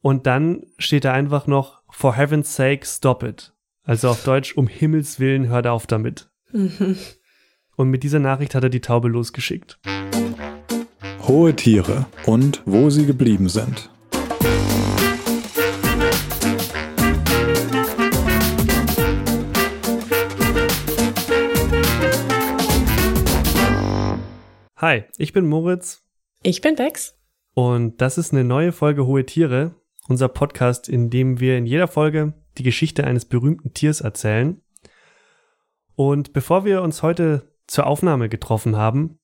Und dann steht da einfach noch, for heaven's sake, stop it. Also auf Deutsch, um Himmels Willen, hört auf damit. Mhm. Und mit dieser Nachricht hat er die Taube losgeschickt. Hohe Tiere und wo sie geblieben sind. Hi, ich bin Moritz. Ich bin Bex. Und das ist eine neue Folge Hohe Tiere, unser Podcast, in dem wir in jeder Folge die Geschichte eines berühmten Tiers erzählen. Und bevor wir uns heute zur Aufnahme getroffen haben,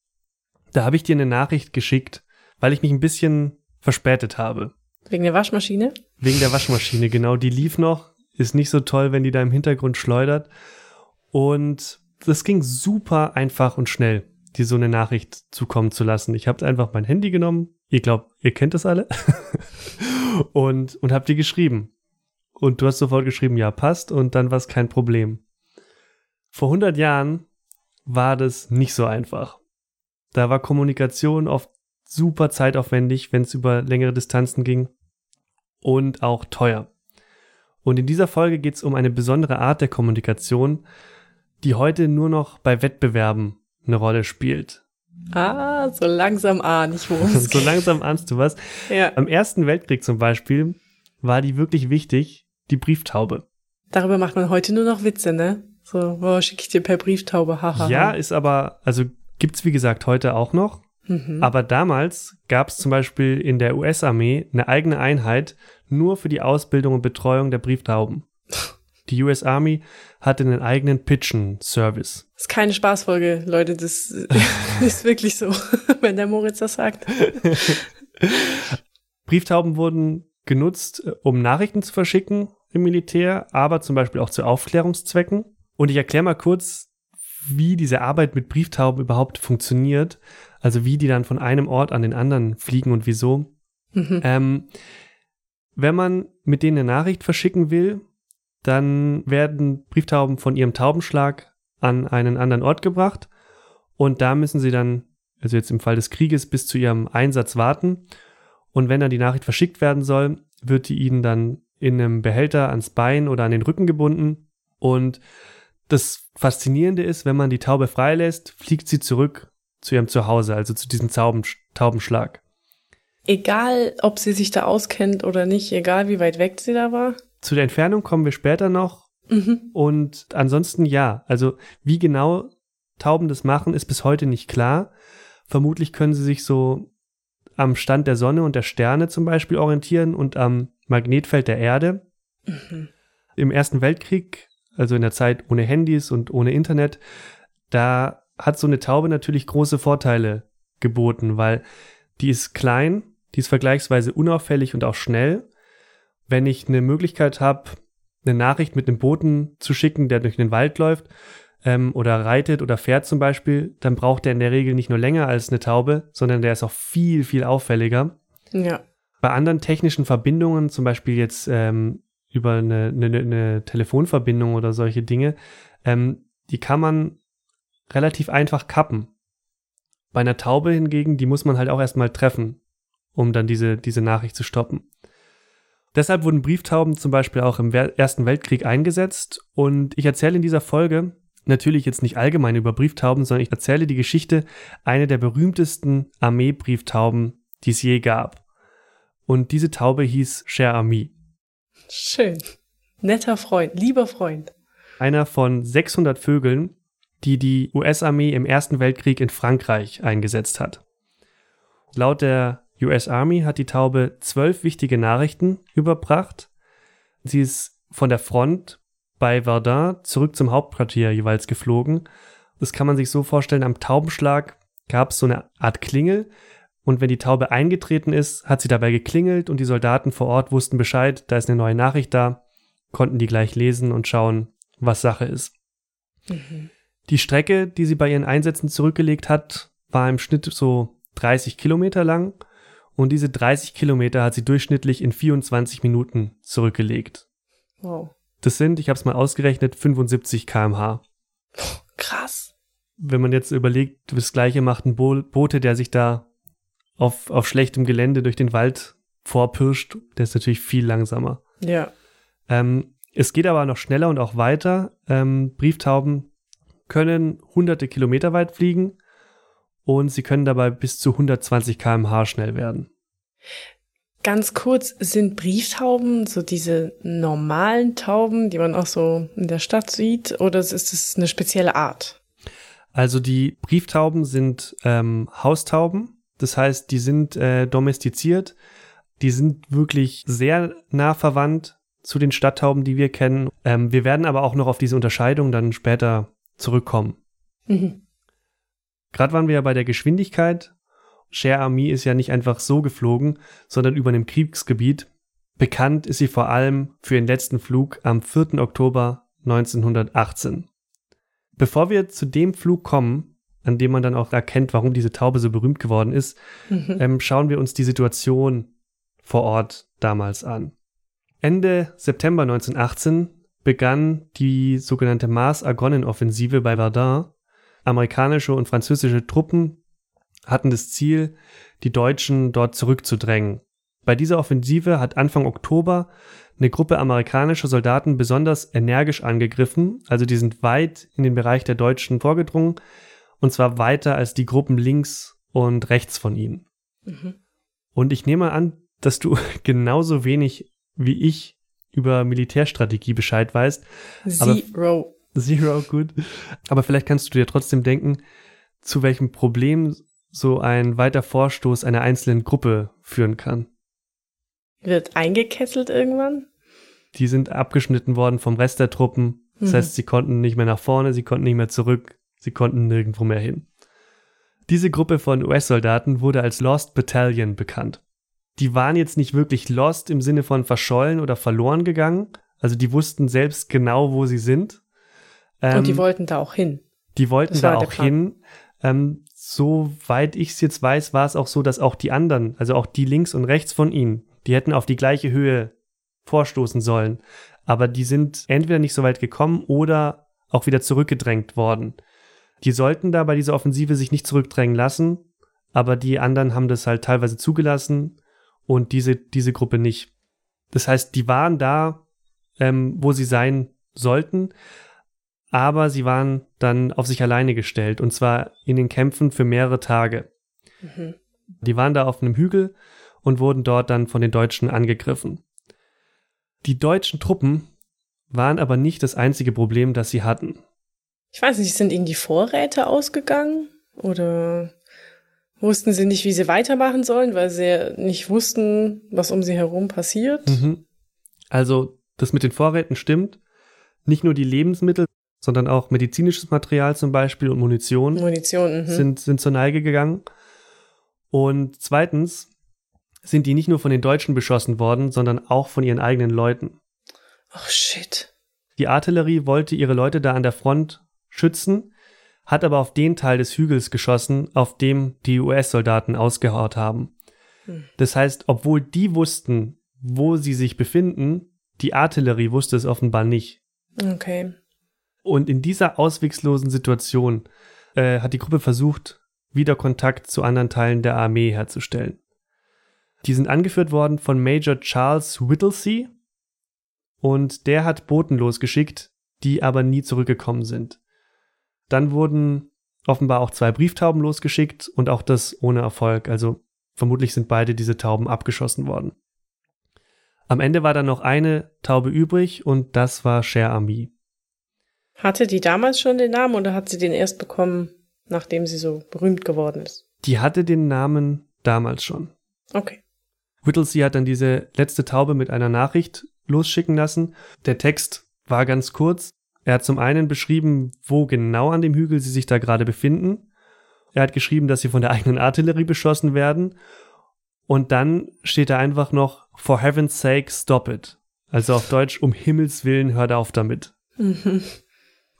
da habe ich dir eine Nachricht geschickt, weil ich mich ein bisschen verspätet habe. Wegen der Waschmaschine? Wegen der Waschmaschine, genau. Die lief noch. Ist nicht so toll, wenn die da im Hintergrund schleudert. Und das ging super einfach und schnell dir so eine Nachricht zukommen zu lassen. Ich habe einfach mein Handy genommen. Ihr glaubt, ihr kennt das alle. und, und habt dir geschrieben. Und du hast sofort geschrieben, ja, passt. Und dann war es kein Problem. Vor 100 Jahren war das nicht so einfach. Da war Kommunikation oft super zeitaufwendig, wenn es über längere Distanzen ging. Und auch teuer. Und in dieser Folge geht es um eine besondere Art der Kommunikation, die heute nur noch bei Wettbewerben eine Rolle spielt. Ah, so langsam ahne ich, worum es So langsam ahnst du was. Ja. Am Ersten Weltkrieg zum Beispiel war die wirklich wichtig, die Brieftaube. Darüber macht man heute nur noch Witze, ne? So, oh, schicke ich dir per Brieftaube, haha. Ja, ist aber, also gibt's wie gesagt heute auch noch. Mhm. Aber damals gab es zum Beispiel in der US-Armee eine eigene Einheit nur für die Ausbildung und Betreuung der Brieftauben. Die US Army hatte einen eigenen Pitchen-Service. Das ist keine Spaßfolge, Leute. Das ist wirklich so, wenn der Moritz das sagt. Brieftauben wurden genutzt, um Nachrichten zu verschicken im Militär, aber zum Beispiel auch zu Aufklärungszwecken. Und ich erkläre mal kurz, wie diese Arbeit mit Brieftauben überhaupt funktioniert. Also wie die dann von einem Ort an den anderen fliegen und wieso. Mhm. Ähm, wenn man mit denen eine Nachricht verschicken will, dann werden Brieftauben von ihrem Taubenschlag an einen anderen Ort gebracht und da müssen sie dann, also jetzt im Fall des Krieges, bis zu ihrem Einsatz warten. Und wenn dann die Nachricht verschickt werden soll, wird die ihnen dann in einem Behälter ans Bein oder an den Rücken gebunden. Und das Faszinierende ist, wenn man die Taube freilässt, fliegt sie zurück zu ihrem Zuhause, also zu diesem Tauben, Taubenschlag. Egal, ob sie sich da auskennt oder nicht, egal wie weit weg sie da war? Zu der Entfernung kommen wir später noch. Mhm. Und ansonsten ja. Also wie genau Tauben das machen, ist bis heute nicht klar. Vermutlich können sie sich so am Stand der Sonne und der Sterne zum Beispiel orientieren und am Magnetfeld der Erde. Mhm. Im Ersten Weltkrieg, also in der Zeit ohne Handys und ohne Internet, da hat so eine Taube natürlich große Vorteile geboten, weil die ist klein, die ist vergleichsweise unauffällig und auch schnell wenn ich eine Möglichkeit habe, eine Nachricht mit einem Boten zu schicken, der durch den Wald läuft ähm, oder reitet oder fährt zum Beispiel, dann braucht er in der Regel nicht nur länger als eine Taube, sondern der ist auch viel, viel auffälliger. Ja. Bei anderen technischen Verbindungen, zum Beispiel jetzt ähm, über eine, eine, eine Telefonverbindung oder solche Dinge, ähm, die kann man relativ einfach kappen. Bei einer Taube hingegen, die muss man halt auch erstmal treffen, um dann diese, diese Nachricht zu stoppen. Deshalb wurden Brieftauben zum Beispiel auch im Ersten Weltkrieg eingesetzt und ich erzähle in dieser Folge natürlich jetzt nicht allgemein über Brieftauben, sondern ich erzähle die Geschichte einer der berühmtesten Armeebrieftauben, die es je gab. Und diese Taube hieß Cher Ami. Schön. Netter Freund, lieber Freund. Einer von 600 Vögeln, die die US-Armee im Ersten Weltkrieg in Frankreich eingesetzt hat. Laut der US Army hat die Taube zwölf wichtige Nachrichten überbracht. Sie ist von der Front bei Verdun zurück zum Hauptquartier jeweils geflogen. Das kann man sich so vorstellen, am Taubenschlag gab es so eine Art Klingel und wenn die Taube eingetreten ist, hat sie dabei geklingelt und die Soldaten vor Ort wussten Bescheid, da ist eine neue Nachricht da, konnten die gleich lesen und schauen, was Sache ist. Mhm. Die Strecke, die sie bei ihren Einsätzen zurückgelegt hat, war im Schnitt so 30 Kilometer lang und diese 30 Kilometer hat sie durchschnittlich in 24 Minuten zurückgelegt. Wow. Das sind, ich habe es mal ausgerechnet, 75 km/h. Krass. Wenn man jetzt überlegt, das gleiche macht ein Bo Bote, der sich da auf, auf schlechtem Gelände durch den Wald vorpirscht, der ist natürlich viel langsamer. Ja. Ähm, es geht aber noch schneller und auch weiter. Ähm, Brieftauben können hunderte Kilometer weit fliegen und sie können dabei bis zu 120 km/h schnell werden. Ganz kurz, sind Brieftauben so diese normalen Tauben, die man auch so in der Stadt sieht, oder ist es eine spezielle Art? Also die Brieftauben sind ähm, Haustauben, das heißt, die sind äh, domestiziert, die sind wirklich sehr nah verwandt zu den Stadttauben, die wir kennen. Ähm, wir werden aber auch noch auf diese Unterscheidung dann später zurückkommen. Mhm. Gerade waren wir ja bei der Geschwindigkeit Cher Army ist ja nicht einfach so geflogen, sondern über einem Kriegsgebiet. Bekannt ist sie vor allem für ihren letzten Flug am 4. Oktober 1918. Bevor wir zu dem Flug kommen, an dem man dann auch erkennt, warum diese Taube so berühmt geworden ist, Mhm. ähm, schauen wir uns die Situation vor Ort damals an. Ende September 1918 begann die sogenannte Mars-Argonnen-Offensive bei Verdun. Amerikanische und französische Truppen hatten das Ziel, die Deutschen dort zurückzudrängen. Bei dieser Offensive hat Anfang Oktober eine Gruppe amerikanischer Soldaten besonders energisch angegriffen, also die sind weit in den Bereich der Deutschen vorgedrungen, und zwar weiter als die Gruppen links und rechts von ihnen. Mhm. Und ich nehme an, dass du genauso wenig wie ich über Militärstrategie Bescheid weißt. Zero. Zero, gut. Aber vielleicht kannst du dir trotzdem denken, zu welchem Problem so ein weiter Vorstoß einer einzelnen Gruppe führen kann. Wird eingekesselt irgendwann? Die sind abgeschnitten worden vom Rest der Truppen. Das Mhm. heißt, sie konnten nicht mehr nach vorne, sie konnten nicht mehr zurück, sie konnten nirgendwo mehr hin. Diese Gruppe von US-Soldaten wurde als Lost Battalion bekannt. Die waren jetzt nicht wirklich lost im Sinne von verschollen oder verloren gegangen. Also die wussten selbst genau, wo sie sind. Und die Ähm, wollten da auch hin. Die wollten Das da auch hin. Ähm, soweit ich es jetzt weiß, war es auch so, dass auch die anderen, also auch die links und rechts von ihnen, die hätten auf die gleiche Höhe vorstoßen sollen. Aber die sind entweder nicht so weit gekommen oder auch wieder zurückgedrängt worden. Die sollten da bei dieser Offensive sich nicht zurückdrängen lassen, aber die anderen haben das halt teilweise zugelassen und diese, diese Gruppe nicht. Das heißt, die waren da, ähm, wo sie sein sollten, aber sie waren dann auf sich alleine gestellt und zwar in den Kämpfen für mehrere Tage. Mhm. Die waren da auf einem Hügel und wurden dort dann von den Deutschen angegriffen. Die deutschen Truppen waren aber nicht das einzige Problem, das sie hatten. Ich weiß nicht, sind ihnen die Vorräte ausgegangen? Oder wussten sie nicht, wie sie weitermachen sollen, weil sie nicht wussten, was um sie herum passiert? Mhm. Also, das mit den Vorräten stimmt. Nicht nur die Lebensmittel, sondern auch medizinisches Material zum Beispiel und Munition. Munition, mhm. sind, sind zur Neige gegangen. Und zweitens sind die nicht nur von den Deutschen beschossen worden, sondern auch von ihren eigenen Leuten. Oh shit. Die Artillerie wollte ihre Leute da an der Front schützen, hat aber auf den Teil des Hügels geschossen, auf dem die US-Soldaten ausgehaut haben. Hm. Das heißt, obwohl die wussten, wo sie sich befinden, die Artillerie wusste es offenbar nicht. Okay. Und in dieser auswegslosen Situation äh, hat die Gruppe versucht, wieder Kontakt zu anderen Teilen der Armee herzustellen. Die sind angeführt worden von Major Charles Whittlesey und der hat Boten losgeschickt, die aber nie zurückgekommen sind. Dann wurden offenbar auch zwei Brieftauben losgeschickt und auch das ohne Erfolg, also vermutlich sind beide diese Tauben abgeschossen worden. Am Ende war dann noch eine Taube übrig und das war Cher Ami. Hatte die damals schon den Namen oder hat sie den erst bekommen, nachdem sie so berühmt geworden ist? Die hatte den Namen damals schon. Okay. Whittlesey hat dann diese letzte Taube mit einer Nachricht losschicken lassen. Der Text war ganz kurz. Er hat zum einen beschrieben, wo genau an dem Hügel sie sich da gerade befinden. Er hat geschrieben, dass sie von der eigenen Artillerie beschossen werden. Und dann steht da einfach noch, for heaven's sake, stop it. Also auf Deutsch, um Himmels Willen, hört auf damit. Mhm.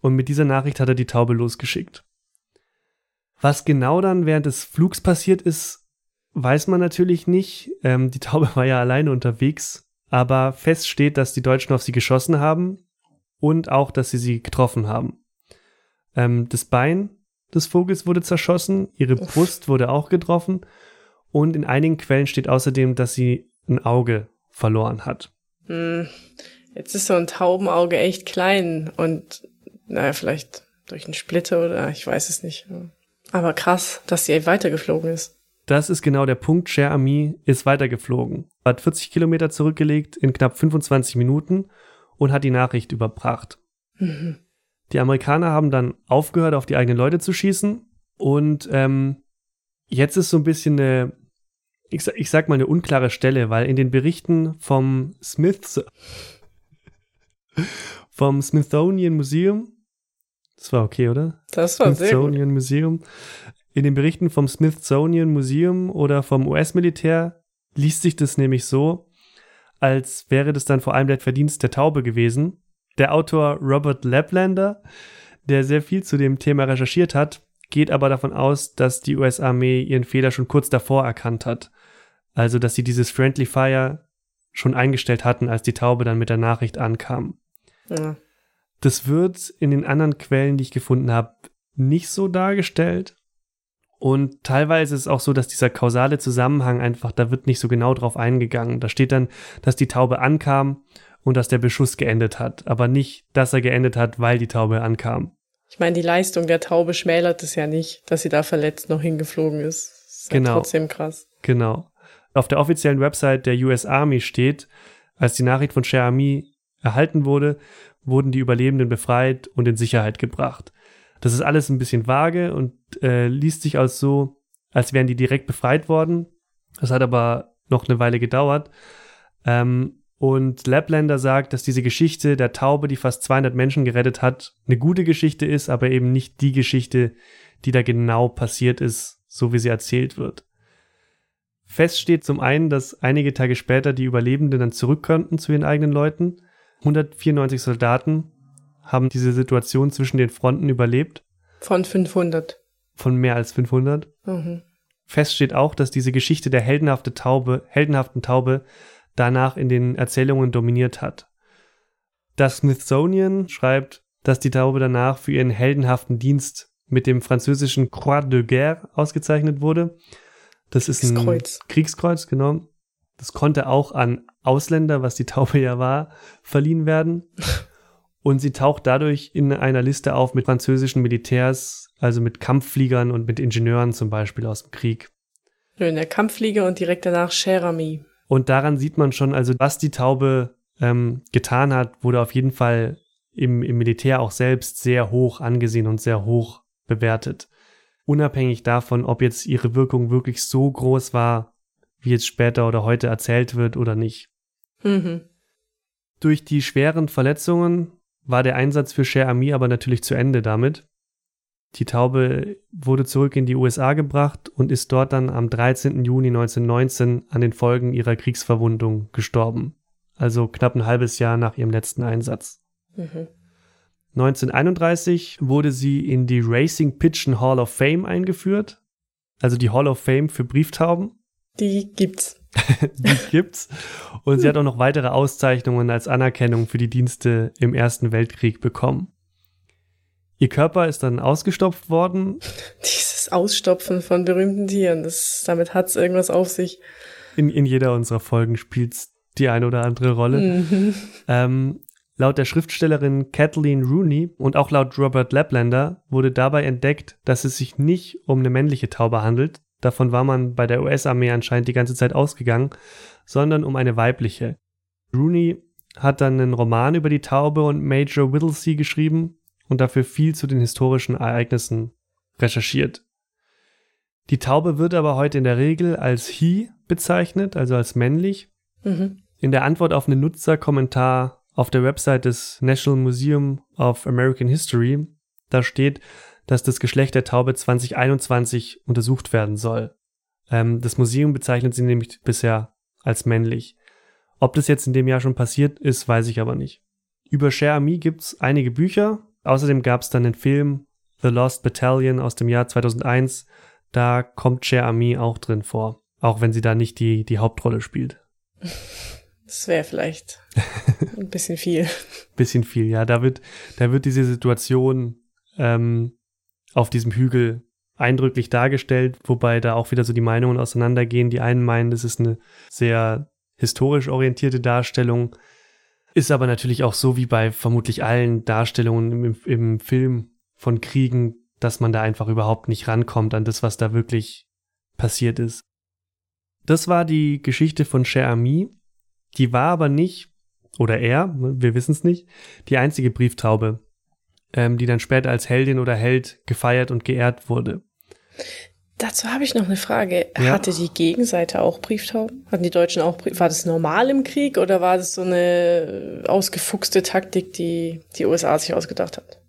Und mit dieser Nachricht hat er die Taube losgeschickt. Was genau dann während des Flugs passiert ist, weiß man natürlich nicht. Ähm, die Taube war ja alleine unterwegs, aber fest steht, dass die Deutschen auf sie geschossen haben und auch, dass sie sie getroffen haben. Ähm, das Bein des Vogels wurde zerschossen, ihre. Brust wurde auch getroffen und in einigen Quellen steht außerdem, dass sie ein Auge verloren hat. Hm, jetzt ist so ein Taubenauge echt klein und naja, vielleicht durch einen Splitter oder ich weiß es nicht. Aber krass, dass sie weitergeflogen ist. Das ist genau der Punkt. Cher Ami ist weitergeflogen, hat 40 Kilometer zurückgelegt in knapp 25 Minuten und hat die Nachricht überbracht. Mhm. Die Amerikaner haben dann aufgehört, auf die eigenen Leute zu schießen und ähm, jetzt ist so ein bisschen eine, ich, ich sag mal eine unklare Stelle, weil in den Berichten vom Smiths, vom Smithsonian Museum, das war okay, oder? Das war sehr gut. Museum. In den Berichten vom Smithsonian Museum oder vom US-Militär liest sich das nämlich so, als wäre das dann vor allem der Verdienst der Taube gewesen. Der Autor Robert Laplander, der sehr viel zu dem Thema recherchiert hat, geht aber davon aus, dass die US-Armee ihren Fehler schon kurz davor erkannt hat. Also, dass sie dieses Friendly Fire schon eingestellt hatten, als die Taube dann mit der Nachricht ankam. Ja. Das wird in den anderen Quellen, die ich gefunden habe, nicht so dargestellt. Und teilweise ist es auch so, dass dieser kausale Zusammenhang einfach, da wird nicht so genau drauf eingegangen. Da steht dann, dass die Taube ankam und dass der Beschuss geendet hat, aber nicht, dass er geendet hat, weil die Taube ankam. Ich meine, die Leistung der Taube schmälert es ja nicht, dass sie da verletzt noch hingeflogen ist. Das ist genau. Ja trotzdem krass. Genau. Auf der offiziellen Website der US Army steht, als die Nachricht von Cher Ami erhalten wurde, wurden die Überlebenden befreit und in Sicherheit gebracht. Das ist alles ein bisschen vage und äh, liest sich als so, als wären die direkt befreit worden. Das hat aber noch eine Weile gedauert. Ähm, und Laplander sagt, dass diese Geschichte der Taube, die fast 200 Menschen gerettet hat, eine gute Geschichte ist, aber eben nicht die Geschichte, die da genau passiert ist, so wie sie erzählt wird. Fest steht zum einen, dass einige Tage später die Überlebenden dann zurück könnten zu ihren eigenen Leuten. 194 Soldaten haben diese Situation zwischen den Fronten überlebt. Von 500. Von mehr als 500. Mhm. Fest steht auch, dass diese Geschichte der heldenhafte Taube, heldenhaften Taube danach in den Erzählungen dominiert hat. Das Smithsonian schreibt, dass die Taube danach für ihren heldenhaften Dienst mit dem französischen Croix de Guerre ausgezeichnet wurde. Das ist ein Kriegskreuz, Kriegskreuz genau. Das konnte auch an Ausländer, was die Taube ja war, verliehen werden. und sie taucht dadurch in einer Liste auf mit französischen Militärs, also mit Kampffliegern und mit Ingenieuren zum Beispiel aus dem Krieg. In der Kampfflieger und direkt danach Cherami. Und daran sieht man schon, also was die Taube ähm, getan hat, wurde auf jeden Fall im, im Militär auch selbst sehr hoch angesehen und sehr hoch bewertet. Unabhängig davon, ob jetzt ihre Wirkung wirklich so groß war, wie jetzt später oder heute erzählt wird oder nicht. Mhm. Durch die schweren Verletzungen war der Einsatz für Cher Ami aber natürlich zu Ende damit. Die Taube wurde zurück in die USA gebracht und ist dort dann am 13. Juni 1919 an den Folgen ihrer Kriegsverwundung gestorben. Also knapp ein halbes Jahr nach ihrem letzten Einsatz. Mhm. 1931 wurde sie in die Racing Pigeon Hall of Fame eingeführt. Also die Hall of Fame für Brieftauben. Die gibt's. die gibt's. Und sie hat auch noch weitere Auszeichnungen als Anerkennung für die Dienste im Ersten Weltkrieg bekommen. Ihr Körper ist dann ausgestopft worden. Dieses Ausstopfen von berühmten Tieren, das, damit hat's irgendwas auf sich. In, in jeder unserer Folgen spielt's die eine oder andere Rolle. Mhm. Ähm, laut der Schriftstellerin Kathleen Rooney und auch laut Robert Laplander wurde dabei entdeckt, dass es sich nicht um eine männliche Taube handelt, davon war man bei der US-Armee anscheinend die ganze Zeit ausgegangen, sondern um eine weibliche. Rooney hat dann einen Roman über die Taube und Major Whittlesey geschrieben und dafür viel zu den historischen Ereignissen recherchiert. Die Taube wird aber heute in der Regel als he bezeichnet, also als männlich. Mhm. In der Antwort auf einen Nutzerkommentar auf der Website des National Museum of American History, da steht, dass das Geschlecht der Taube 2021 untersucht werden soll. Ähm, das Museum bezeichnet sie nämlich bisher als männlich. Ob das jetzt in dem Jahr schon passiert ist, weiß ich aber nicht. Über Cher Ami gibt's einige Bücher. Außerdem gab es dann den Film The Lost Battalion aus dem Jahr 2001. Da kommt Cher Ami auch drin vor, auch wenn sie da nicht die, die Hauptrolle spielt. Das wäre vielleicht ein bisschen viel. bisschen viel, ja. Da wird, da wird diese Situation ähm, auf diesem Hügel eindrücklich dargestellt, wobei da auch wieder so die Meinungen auseinandergehen. Die einen meinen, das ist eine sehr historisch orientierte Darstellung. Ist aber natürlich auch so wie bei vermutlich allen Darstellungen im, im Film von Kriegen, dass man da einfach überhaupt nicht rankommt an das, was da wirklich passiert ist. Das war die Geschichte von Cher Ami. Die war aber nicht, oder er, wir wissen es nicht, die einzige Brieftaube, ähm, die dann später als Heldin oder Held gefeiert und geehrt wurde. Dazu habe ich noch eine Frage. Ja. Hatte die Gegenseite auch Brieftauben? Hatten die Deutschen auch Brief War das normal im Krieg oder war das so eine ausgefuchste Taktik, die die USA sich ausgedacht hat?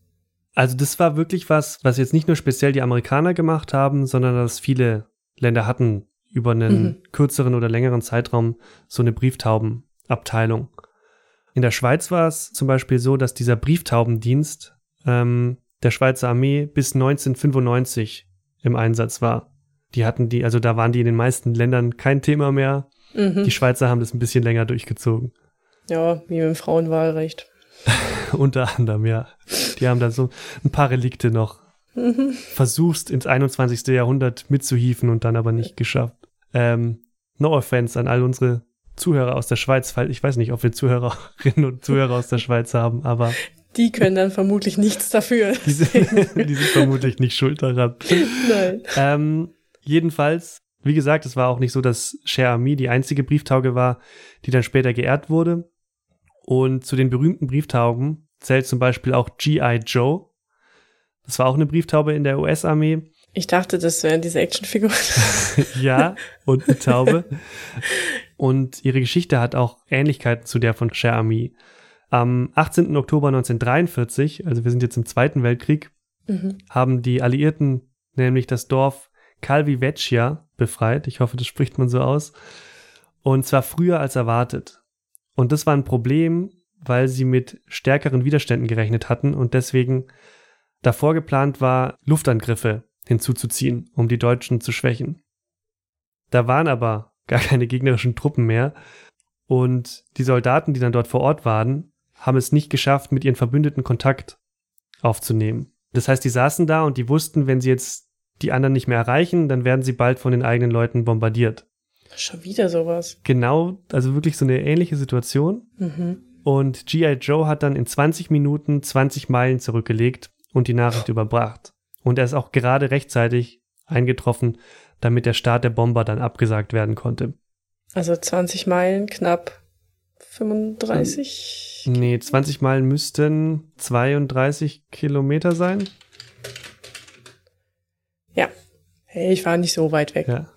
Also das war wirklich was, was jetzt nicht nur speziell die Amerikaner gemacht haben, sondern dass viele Länder hatten über einen mhm. kürzeren oder längeren Zeitraum so eine Brieftaubenabteilung. In der Schweiz war es zum Beispiel so, dass dieser Brieftaubendienst ähm, der Schweizer Armee bis 1995 im Einsatz war. Die hatten die, also da waren die in den meisten Ländern kein Thema mehr. Mhm. Die Schweizer haben das ein bisschen länger durchgezogen. Ja, wie mit dem Frauenwahlrecht. Unter anderem, ja. Die haben da so ein paar Relikte noch mhm. versuchst, ins 21. Jahrhundert mitzuhieven und dann aber nicht geschafft. Ähm, no offense an all unsere Zuhörer aus der Schweiz, weil ich weiß nicht, ob wir Zuhörerinnen und Zuhörer aus der Schweiz haben, aber die können dann vermutlich nichts dafür. Die sind, die sind vermutlich nicht schuld daran. Nein. Ähm, jedenfalls, wie gesagt, es war auch nicht so, dass Cher Ami die einzige Brieftauge war, die dann später geehrt wurde. Und zu den berühmten Brieftauben zählt zum Beispiel auch G.I. Joe. Das war auch eine Brieftaube in der US-Armee. Ich dachte, das wären diese Actionfiguren. ja, und eine Taube. Und ihre Geschichte hat auch Ähnlichkeiten zu der von Cher Ami. Am 18. Oktober 1943, also wir sind jetzt im Zweiten Weltkrieg, mhm. haben die Alliierten nämlich das Dorf Calvi Vecchia befreit. Ich hoffe, das spricht man so aus. Und zwar früher als erwartet. Und das war ein Problem, weil sie mit stärkeren Widerständen gerechnet hatten und deswegen davor geplant war, Luftangriffe hinzuzuziehen, um die Deutschen zu schwächen. Da waren aber gar keine gegnerischen Truppen mehr und die Soldaten, die dann dort vor Ort waren, haben es nicht geschafft, mit ihren Verbündeten Kontakt aufzunehmen. Das heißt, die saßen da und die wussten, wenn sie jetzt die anderen nicht mehr erreichen, dann werden sie bald von den eigenen Leuten bombardiert. Schon wieder sowas. Genau, also wirklich so eine ähnliche Situation. Mhm. Und G.I. Joe hat dann in 20 Minuten 20 Meilen zurückgelegt und die Nachricht überbracht. Und er ist auch gerade rechtzeitig eingetroffen, damit der Start der Bomber dann abgesagt werden konnte. Also 20 Meilen, knapp 35? Nee, 20 Meilen müssten 32 Kilometer sein. Ja. Hey, ich war nicht so weit weg. Ja.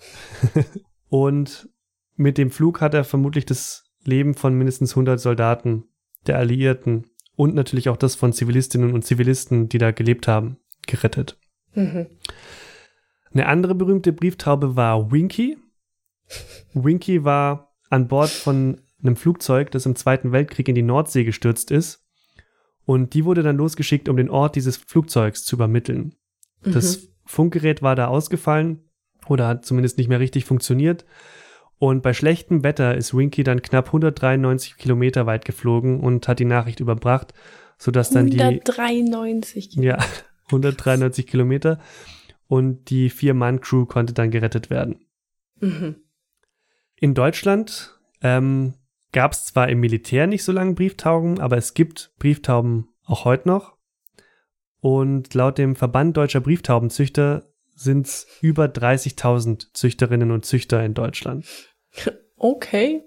Und mit dem Flug hat er vermutlich das Leben von mindestens 100 Soldaten der Alliierten und natürlich auch das von Zivilistinnen und Zivilisten, die da gelebt haben, gerettet. Mhm. Eine andere berühmte Brieftaube war Winky. Winky war an Bord von einem Flugzeug, das im Zweiten Weltkrieg in die Nordsee gestürzt ist. Und die wurde dann losgeschickt, um den Ort dieses Flugzeugs zu übermitteln. Mhm. Das Funkgerät war da ausgefallen oder hat zumindest nicht mehr richtig funktioniert. Und bei schlechtem Wetter ist Winky dann knapp 193 Kilometer weit geflogen und hat die Nachricht überbracht, sodass dann 193 die. Ja, 193 Kilometer. Und die Vier-Mann-Crew konnte dann gerettet werden. Mhm. In Deutschland ähm, gab es zwar im Militär nicht so lange Brieftauben, aber es gibt Brieftauben auch heute noch. Und laut dem Verband deutscher Brieftaubenzüchter sind es über 30.000 Züchterinnen und Züchter in Deutschland. Okay.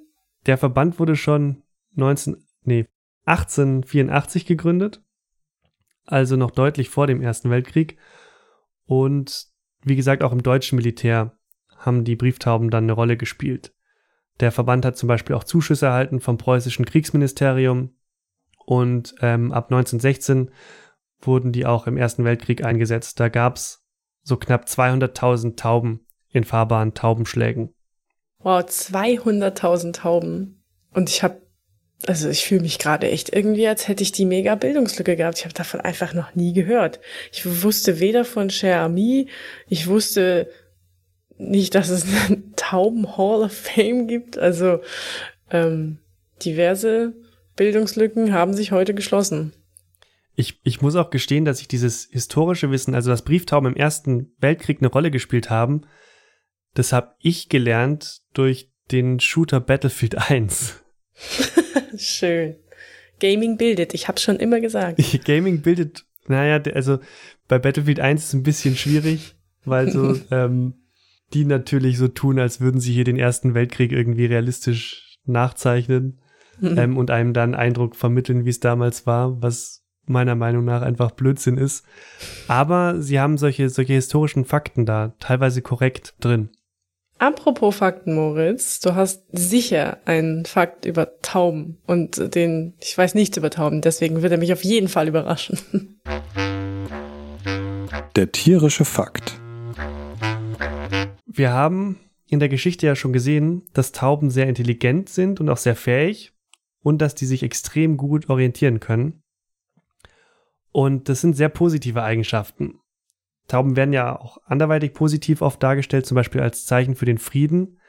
Der Verband wurde schon 19, nee, 1884 gegründet, also noch deutlich vor dem Ersten Weltkrieg. Und wie gesagt, auch im deutschen Militär haben die Brieftauben dann eine Rolle gespielt. Der Verband hat zum Beispiel auch Zuschüsse erhalten vom preußischen Kriegsministerium und ähm, ab 1916 wurden die auch im Ersten Weltkrieg eingesetzt. Da gab es so knapp 200.000 Tauben in fahrbaren Taubenschlägen. Wow, 200.000 Tauben. Und ich habe, also ich fühle mich gerade echt irgendwie, als hätte ich die mega Bildungslücke gehabt. Ich habe davon einfach noch nie gehört. Ich wusste weder von Cher Ami, ich wusste nicht, dass es eine Tauben Hall of Fame gibt. Also ähm, diverse Bildungslücken haben sich heute geschlossen. Ich, ich muss auch gestehen, dass ich dieses historische Wissen, also dass Brieftauben im Ersten Weltkrieg eine Rolle gespielt haben, das habe ich gelernt durch den Shooter Battlefield 1. Schön. Gaming bildet, ich hab's schon immer gesagt. Gaming bildet, naja, also bei Battlefield 1 ist es ein bisschen schwierig, weil so ähm, die natürlich so tun, als würden sie hier den Ersten Weltkrieg irgendwie realistisch nachzeichnen mhm. ähm, und einem dann Eindruck vermitteln, wie es damals war, was meiner Meinung nach einfach Blödsinn ist. Aber sie haben solche, solche historischen Fakten da, teilweise korrekt drin. Apropos Fakten, Moritz, du hast sicher einen Fakt über Tauben und den, ich weiß nichts über Tauben, deswegen wird er mich auf jeden Fall überraschen. Der tierische Fakt. Wir haben in der Geschichte ja schon gesehen, dass Tauben sehr intelligent sind und auch sehr fähig und dass die sich extrem gut orientieren können. Und das sind sehr positive Eigenschaften. Tauben werden ja auch anderweitig positiv oft dargestellt, zum Beispiel als Zeichen für den Frieden.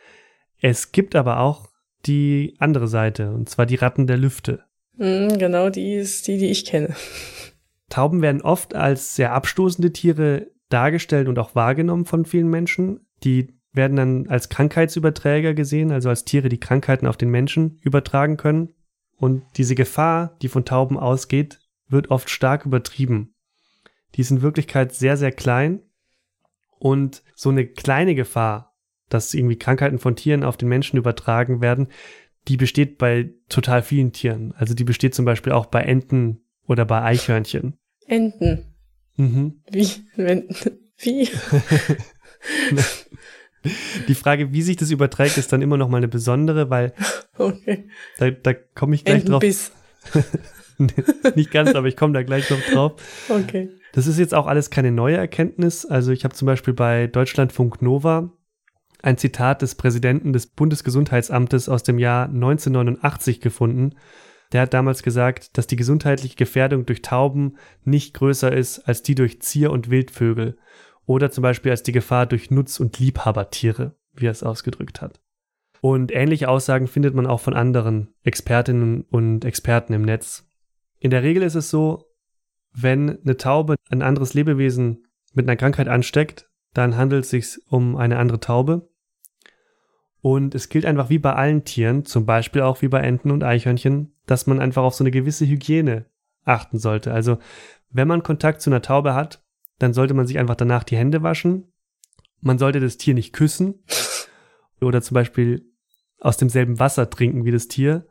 Es gibt aber auch die andere Seite, und zwar die Ratten der Lüfte. Mm, genau, die ist die, die ich kenne. Tauben werden oft als sehr abstoßende Tiere dargestellt und auch wahrgenommen von vielen Menschen. Die werden dann als Krankheitsüberträger gesehen, also als Tiere, die Krankheiten auf den Menschen übertragen können. Und diese Gefahr, die von Tauben ausgeht, wird oft stark übertrieben. Die ist in Wirklichkeit sehr, sehr klein. Und so eine kleine Gefahr, dass irgendwie Krankheiten von Tieren auf den Menschen übertragen werden, die besteht bei total vielen Tieren. Also die besteht zum Beispiel auch bei Enten oder bei Eichhörnchen. Enten. Mhm. Wie? Wenn, wie? Die Frage, wie sich das überträgt, ist dann immer noch mal eine besondere, weil okay. da, da komme ich gleich Entenbiss. drauf. Nicht ganz, aber ich komme da gleich noch drauf. Okay. Das ist jetzt auch alles keine neue Erkenntnis. Also ich habe zum Beispiel bei Deutschlandfunk Nova ein Zitat des Präsidenten des Bundesgesundheitsamtes aus dem Jahr 1989 gefunden. Der hat damals gesagt, dass die gesundheitliche Gefährdung durch Tauben nicht größer ist als die durch Zier- und Wildvögel oder zum Beispiel als die Gefahr durch Nutz- und Liebhabertiere, wie er es ausgedrückt hat. Und ähnliche Aussagen findet man auch von anderen Expertinnen und Experten im Netz. In der Regel ist es so, wenn eine Taube ein anderes Lebewesen mit einer Krankheit ansteckt, dann handelt es sich um eine andere Taube. Und es gilt einfach wie bei allen Tieren, zum Beispiel auch wie bei Enten und Eichhörnchen, dass man einfach auf so eine gewisse Hygiene achten sollte. Also wenn man Kontakt zu einer Taube hat, dann sollte man sich einfach danach die Hände waschen. Man sollte das Tier nicht küssen oder zum Beispiel aus demselben Wasser trinken wie das Tier.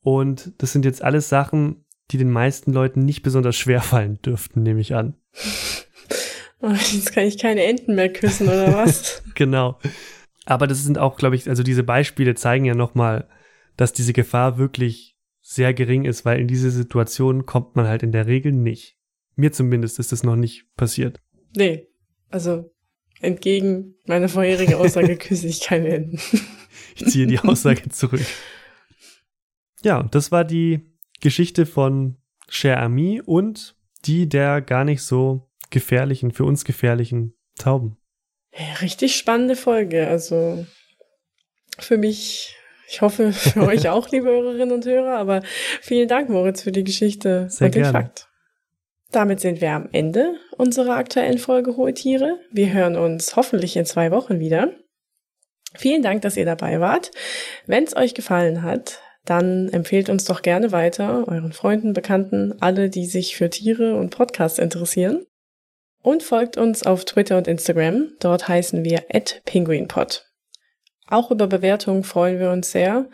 Und das sind jetzt alles Sachen, die den meisten Leuten nicht besonders schwer fallen dürften, nehme ich an. Oh, jetzt kann ich keine Enten mehr küssen, oder was? genau. Aber das sind auch, glaube ich, also diese Beispiele zeigen ja nochmal, dass diese Gefahr wirklich sehr gering ist, weil in diese Situation kommt man halt in der Regel nicht. Mir zumindest ist das noch nicht passiert. Nee, also entgegen meiner vorherigen Aussage küsse ich keine Enten. ich ziehe die Aussage zurück. Ja, das war die Geschichte von Cher Ami und die der gar nicht so gefährlichen, für uns gefährlichen Tauben. Ja, richtig spannende Folge. Also für mich, ich hoffe für euch auch, liebe Hörerinnen und Hörer, aber vielen Dank, Moritz, für die Geschichte Sehr und den gerne. Fakt. Damit sind wir am Ende unserer aktuellen Folge Hohe Tiere. Wir hören uns hoffentlich in zwei Wochen wieder. Vielen Dank, dass ihr dabei wart. Wenn es euch gefallen hat, dann empfehlt uns doch gerne weiter, euren Freunden, Bekannten, alle, die sich für Tiere und Podcasts interessieren. Und folgt uns auf Twitter und Instagram. Dort heißen wir @penguinpod. Auch über Bewertungen freuen wir uns sehr.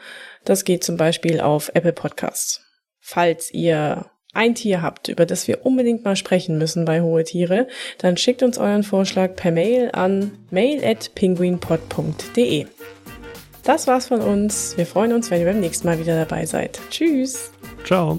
Das geht zum Beispiel auf Apple Podcasts. Falls ihr ein Tier habt, über das wir unbedingt mal sprechen müssen bei Hohe Tiere, dann schickt uns euren Vorschlag per Mail an mail@penguinpod.de. Das war's von uns. Wir freuen uns, wenn ihr beim nächsten Mal wieder dabei seid. Tschüss. Ciao.